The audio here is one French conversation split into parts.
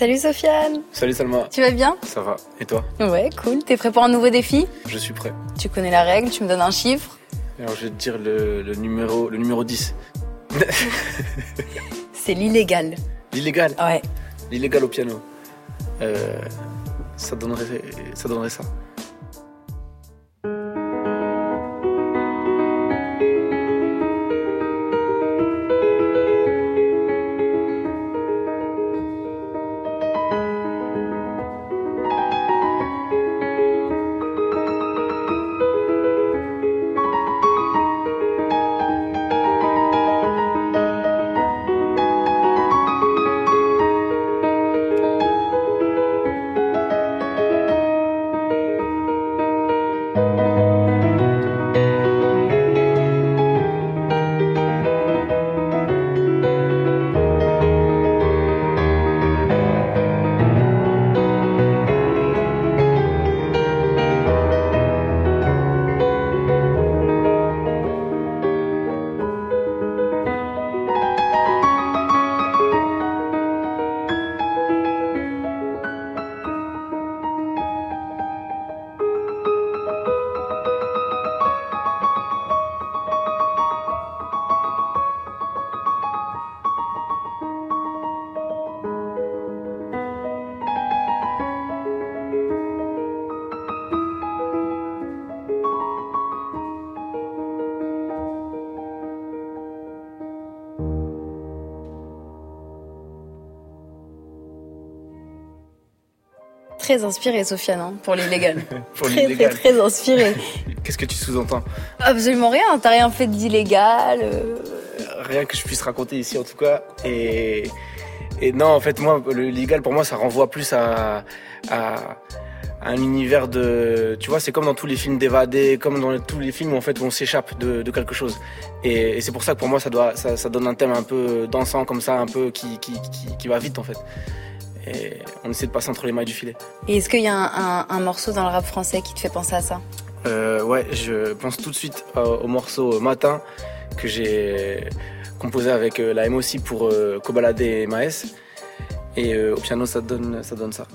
Salut Sofiane Salut Salma. Tu vas bien? Ça va. Et toi? Ouais, cool. T'es prêt pour un nouveau défi? Je suis prêt. Tu connais la règle, tu me donnes un chiffre. Alors je vais te dire le, le numéro, le numéro 10. C'est l'illégal. L'illégal? Ouais. L'illégal au piano. Euh, ça, donnerait, ça donnerait ça. Très inspiré, Sofiane, hein, pour l'illégal. Pour très, très, très inspiré. Qu'est-ce que tu sous-entends Absolument rien, t'as rien fait d'illégal. euh. Rien que je puisse raconter ici en tout cas. Et, et non, en fait, moi, le légal pour moi, ça renvoie plus à, à, à un univers de. Tu vois, c'est comme dans tous les films d'évadés, comme dans tous les films où, en fait, où on s'échappe de, de quelque chose. Et, et c'est pour ça que pour moi, ça, doit, ça, ça donne un thème un peu dansant comme ça, un peu qui, qui, qui, qui va vite en fait. Et on essaie de passer entre les mailles du filet. Et est-ce qu'il y a un, un- un morceau dans le rap français qui te fait penser à ça? Euh, ouais, je pense tout de suite euh, au morceau Matin que j'ai composé avec euh, la MOC pour euh, Kobalade et Maes. Et euh, au piano, ça donne ça. Donne ça.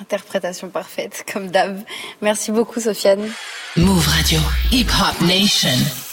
Interprétation parfaite, comme d'hab. Merci beaucoup, Sofiane. Move Radio. Hip Hop Nation.